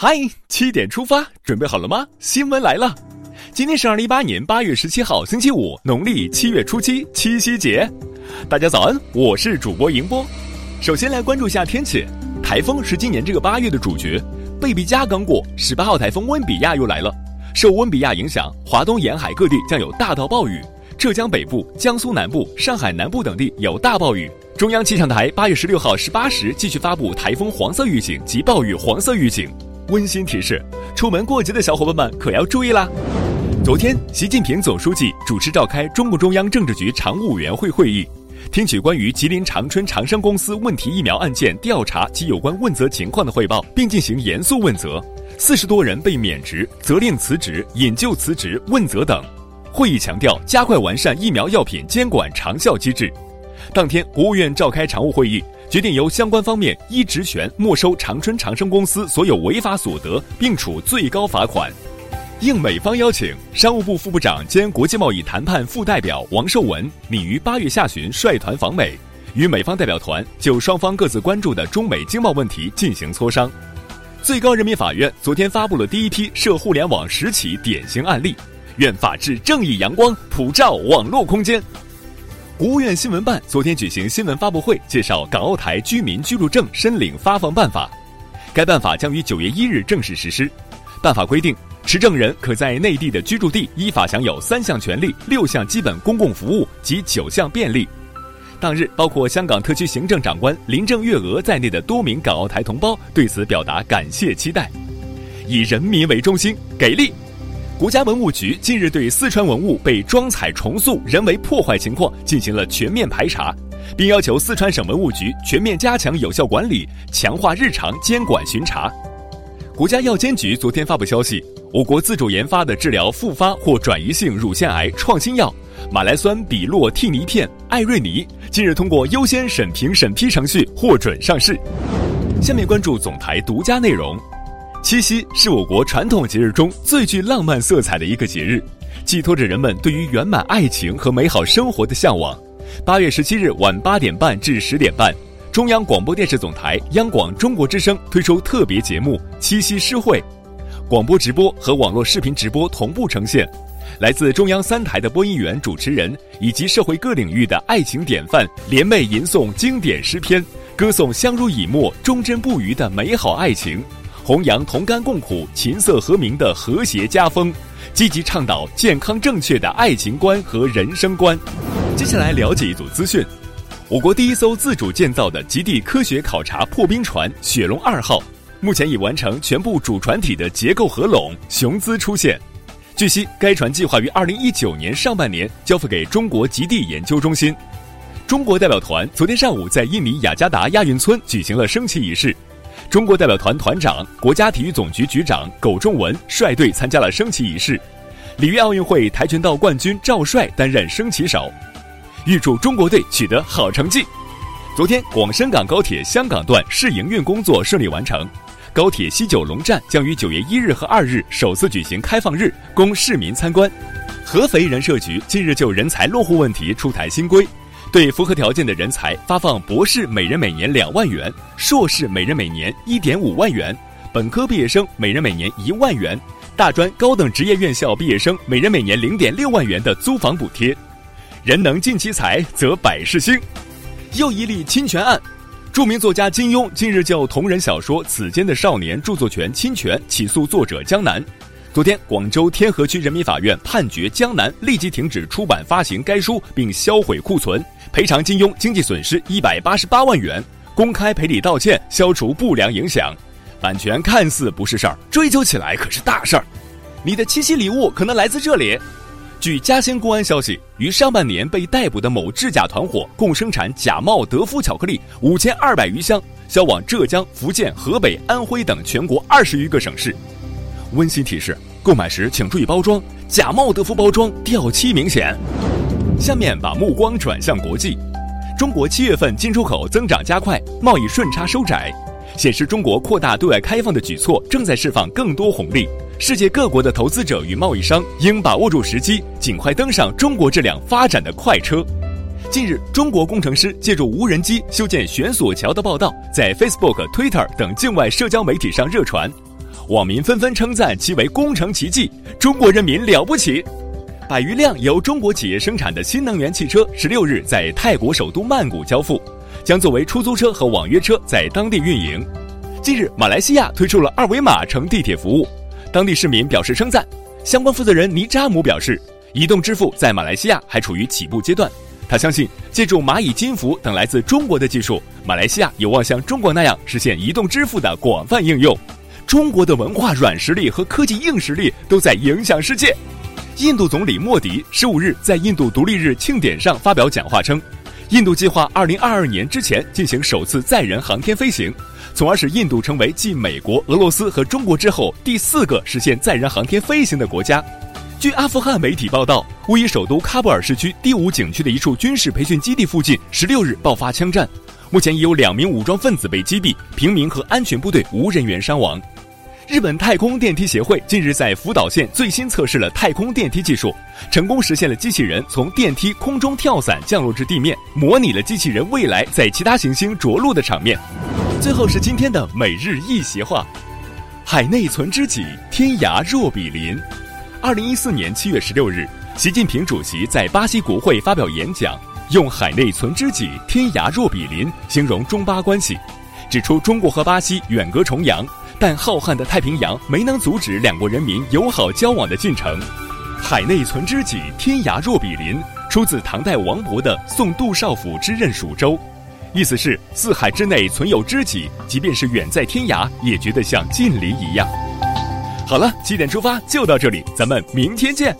嗨，七点出发，准备好了吗？新闻来了，今天是二零一八年八月十七号，星期五，农历七月初七，七夕节。大家早安，我是主播迎波。首先来关注一下天气，台风是今年这个八月的主角。贝比加刚过，十八号台风温比亚又来了。受温比亚影响，华东沿海各地将有大到暴雨，浙江北部、江苏南部、上海南部等地有大暴雨。中央气象台八月十六号十八时继续发布台风黄色预警及暴雨黄色预警。温馨提示：出门过节的小伙伴们可要注意啦！昨天，习近平总书记主持召开中共中央政治局常务委员会会议，听取关于吉林长春长生公司问题疫苗案件调查及有关问责情况的汇报，并进行严肃问责。四十多人被免职、责令辞职、引咎辞职、问责等。会议强调，加快完善疫苗药品监管长效机制。当天，国务院召开常务会议。决定由相关方面依职权没收长春长生公司所有违法所得，并处最高罚款。应美方邀请，商务部副部长兼国际贸易谈判副代表王受文拟于八月下旬率团访美，与美方代表团就双方各自关注的中美经贸问题进行磋商。最高人民法院昨天发布了第一批涉互联网十起典型案例，愿法治正义阳光普照网络空间。国务院新闻办昨天举行新闻发布会，介绍港澳台居民居住证申领发放办法。该办法将于九月一日正式实施。办法规定，持证人可在内地的居住地依法享有三项权利、六项基本公共服务及九项便利。当日，包括香港特区行政长官林郑月娥在内的多名港澳台同胞对此表达感谢期待。以人民为中心，给力！国家文物局近日对四川文物被装采重塑、人为破坏情况进行了全面排查，并要求四川省文物局全面加强有效管理，强化日常监管巡查。国家药监局昨天发布消息，我国自主研发的治疗复发或转移性乳腺癌创新药马来酸比洛替尼片艾瑞尼近日通过优先审评审批程序获准上市。下面关注总台独家内容。七夕是我国传统节日中最具浪漫色彩的一个节日，寄托着人们对于圆满爱情和美好生活的向往。八月十七日晚八点半至十点半，中央广播电视总台央广中国之声推出特别节目《七夕诗会》，广播直播和网络视频直播同步呈现。来自中央三台的播音员、主持人以及社会各领域的爱情典范联袂吟诵经典诗篇，歌颂相濡以沫、忠贞不渝的美好爱情。弘扬同甘共苦、琴瑟和鸣的和谐家风，积极倡导健康正确的爱情观和人生观。接下来了解一组资讯：我国第一艘自主建造的极地科学考察破冰船“雪龙二号”，目前已完成全部主船体的结构合拢，雄姿出现。据悉，该船计划于二零一九年上半年交付给中国极地研究中心。中国代表团昨天上午在印尼雅加达亚运村举行了升旗仪式。中国代表团团长、国家体育总局局长苟仲文率队参加了升旗仪式，里约奥运会跆拳道冠军赵帅担任升旗手，预祝中国队取得好成绩。昨天，广深港高铁香港段试营运工作顺利完成，高铁西九龙站将于九月一日和二日首次举行开放日，供市民参观。合肥人社局近日就人才落户问题出台新规。对符合条件的人才发放博士每人每年两万元，硕士每人每年一点五万元，本科毕业生每人每年一万元，大专高等职业院校毕业生每人每年零点六万元的租房补贴。人能尽其才，则百事兴。又一例侵权案，著名作家金庸近日就同人小说《此间的少年》著作权侵权起诉作者江南。昨天，广州天河区人民法院判决江南立即停止出版发行该书，并销毁库存。赔偿金庸经济损失一百八十八万元，公开赔礼道歉，消除不良影响。版权看似不是事儿，追究起来可是大事儿。你的七夕礼物可能来自这里。据嘉兴公安消息，于上半年被逮捕的某制假团伙，共生产假冒德芙巧克力五千二百余箱，销往浙江、福建、河北、安徽等全国二十余个省市。温馨提示：购买时请注意包装，假冒德芙包装掉漆明显。下面把目光转向国际，中国七月份进出口增长加快，贸易顺差收窄，显示中国扩大对外开放的举措正在释放更多红利。世界各国的投资者与贸易商应把握住时机，尽快登上中国这辆发展的快车。近日，中国工程师借助无人机修建悬索桥的报道在 Facebook、Twitter 等境外社交媒体上热传。网民纷纷称赞其为工程奇迹，中国人民了不起。百余辆由中国企业生产的新能源汽车，十六日在泰国首都曼谷交付，将作为出租车和网约车在当地运营。近日，马来西亚推出了二维码乘地铁服务，当地市民表示称赞。相关负责人尼扎姆表示，移动支付在马来西亚还处于起步阶段。他相信，借助蚂蚁金服等来自中国的技术，马来西亚有望像中国那样实现移动支付的广泛应用。中国的文化软实力和科技硬实力都在影响世界。印度总理莫迪十五日在印度独立日庆典上发表讲话称，印度计划二零二二年之前进行首次载人航天飞行，从而使印度成为继美国、俄罗斯和中国之后第四个实现载人航天飞行的国家。据阿富汗媒体报道，位于首都喀布尔市区第五景区的一处军事培训基地附近，十六日爆发枪战，目前已有两名武装分子被击毙，平民和安全部队无人员伤亡。日本太空电梯协会近日在福岛县最新测试了太空电梯技术，成功实现了机器人从电梯空中跳伞降落至地面，模拟了机器人未来在其他行星着陆的场面。最后是今天的每日一席话：海内存知己，天涯若比邻。二零一四年七月十六日，习近平主席在巴西国会发表演讲，用“海内存知己，天涯若比邻”形容中巴关系，指出中国和巴西远隔重洋。但浩瀚的太平洋没能阻止两国人民友好交往的进程。海内存知己，天涯若比邻，出自唐代王勃的《送杜少府之任蜀州》，意思是四海之内存有知己，即便是远在天涯，也觉得像近邻一样。好了，七点出发就到这里，咱们明天见。